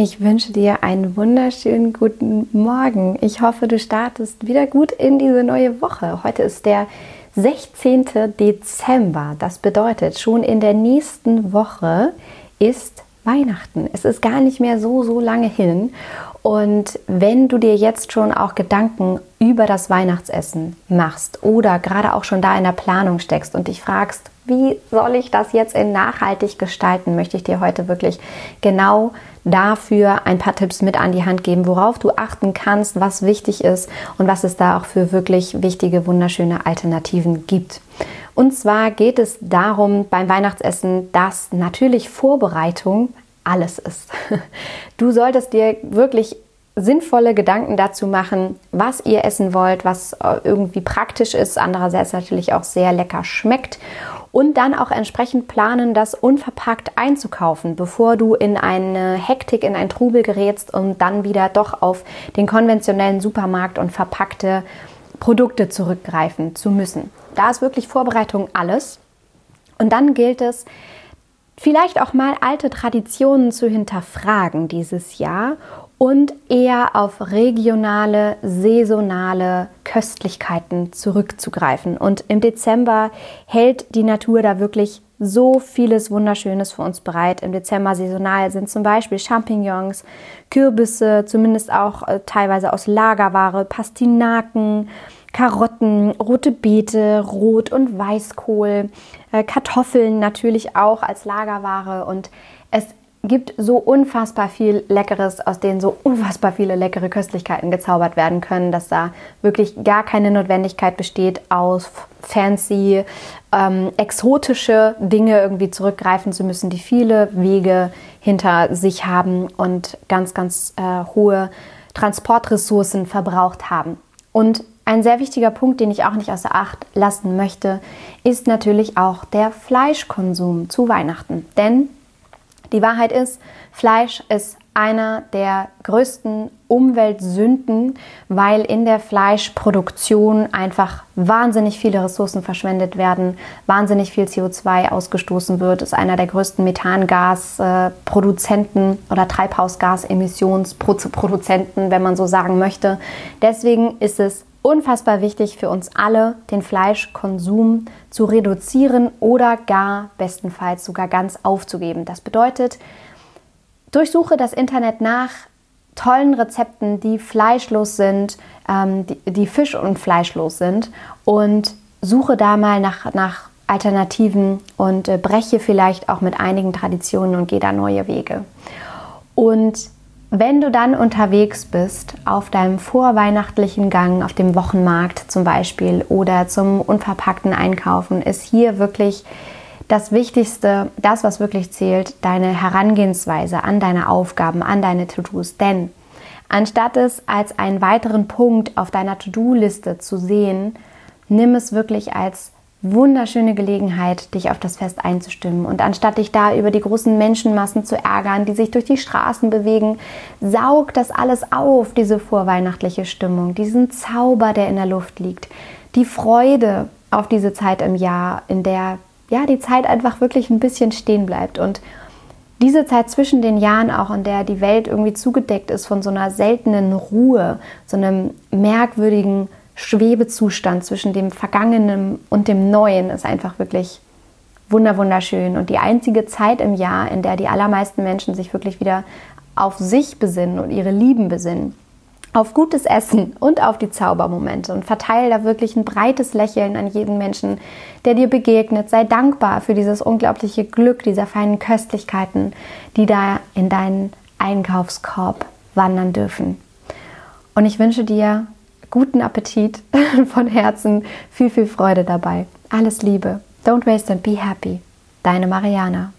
Ich wünsche dir einen wunderschönen guten Morgen. Ich hoffe, du startest wieder gut in diese neue Woche. Heute ist der 16. Dezember. Das bedeutet, schon in der nächsten Woche ist Weihnachten. Es ist gar nicht mehr so, so lange hin. Und wenn du dir jetzt schon auch Gedanken über das Weihnachtsessen machst oder gerade auch schon da in der Planung steckst und dich fragst, wie soll ich das jetzt in nachhaltig gestalten, möchte ich dir heute wirklich genau dafür ein paar Tipps mit an die Hand geben, worauf du achten kannst, was wichtig ist und was es da auch für wirklich wichtige, wunderschöne Alternativen gibt. Und zwar geht es darum beim Weihnachtsessen, dass natürlich Vorbereitung alles ist. Du solltest dir wirklich sinnvolle Gedanken dazu machen, was ihr essen wollt, was äh, irgendwie praktisch ist, andererseits natürlich auch sehr lecker schmeckt und dann auch entsprechend planen, das unverpackt einzukaufen, bevor du in eine Hektik, in ein Trubel gerätst und dann wieder doch auf den konventionellen Supermarkt und verpackte Produkte zurückgreifen zu müssen. Da ist wirklich Vorbereitung alles. Und dann gilt es, vielleicht auch mal alte Traditionen zu hinterfragen dieses Jahr und eher auf regionale, saisonale Köstlichkeiten zurückzugreifen. Und im Dezember hält die Natur da wirklich so vieles Wunderschönes für uns bereit. Im Dezember saisonal sind zum Beispiel Champignons, Kürbisse, zumindest auch äh, teilweise aus Lagerware, Pastinaken, Karotten, rote Beete, Rot- und Weißkohl, äh, Kartoffeln natürlich auch als Lagerware und es gibt so unfassbar viel Leckeres, aus denen so unfassbar viele leckere Köstlichkeiten gezaubert werden können, dass da wirklich gar keine Notwendigkeit besteht, aus fancy, ähm, exotische Dinge irgendwie zurückgreifen zu müssen, die viele Wege hinter sich haben und ganz, ganz äh, hohe Transportressourcen verbraucht haben. Und ein sehr wichtiger Punkt, den ich auch nicht außer Acht lassen möchte, ist natürlich auch der Fleischkonsum zu Weihnachten. Denn die Wahrheit ist, Fleisch ist einer der größten Umweltsünden, weil in der Fleischproduktion einfach wahnsinnig viele Ressourcen verschwendet werden, wahnsinnig viel CO2 ausgestoßen wird, ist einer der größten Methangasproduzenten oder Treibhausgasemissionsproduzenten, wenn man so sagen möchte. Deswegen ist es unfassbar wichtig für uns alle, den Fleischkonsum zu reduzieren oder gar bestenfalls sogar ganz aufzugeben. Das bedeutet, durchsuche das Internet nach tollen Rezepten, die fleischlos sind, ähm, die, die, fisch- und fleischlos sind und suche da mal nach, nach Alternativen und äh, breche vielleicht auch mit einigen Traditionen und gehe da neue Wege. Und wenn du dann unterwegs bist, auf deinem vorweihnachtlichen Gang, auf dem Wochenmarkt zum Beispiel oder zum unverpackten Einkaufen, ist hier wirklich das Wichtigste, das, was wirklich zählt, deine Herangehensweise an deine Aufgaben, an deine To-Dos. Denn anstatt es als einen weiteren Punkt auf deiner To-Do-Liste zu sehen, nimm es wirklich als wunderschöne Gelegenheit, dich auf das Fest einzustimmen. Und anstatt dich da über die großen Menschenmassen zu ärgern, die sich durch die Straßen bewegen, saug das alles auf, diese vorweihnachtliche Stimmung, diesen Zauber, der in der Luft liegt, die Freude auf diese Zeit im Jahr, in der ja die Zeit einfach wirklich ein bisschen stehen bleibt und diese Zeit zwischen den Jahren auch, in der die Welt irgendwie zugedeckt ist von so einer seltenen Ruhe, so einem merkwürdigen Schwebezustand zwischen dem Vergangenen und dem Neuen ist einfach wirklich wunderschön und die einzige Zeit im Jahr, in der die allermeisten Menschen sich wirklich wieder auf sich besinnen und ihre Lieben besinnen. Auf gutes Essen und auf die Zaubermomente und verteile da wirklich ein breites Lächeln an jeden Menschen, der dir begegnet. Sei dankbar für dieses unglaubliche Glück, dieser feinen Köstlichkeiten, die da in deinen Einkaufskorb wandern dürfen. Und ich wünsche dir guten Appetit von Herzen, viel, viel Freude dabei. Alles Liebe. Don't waste and be happy. Deine Mariana.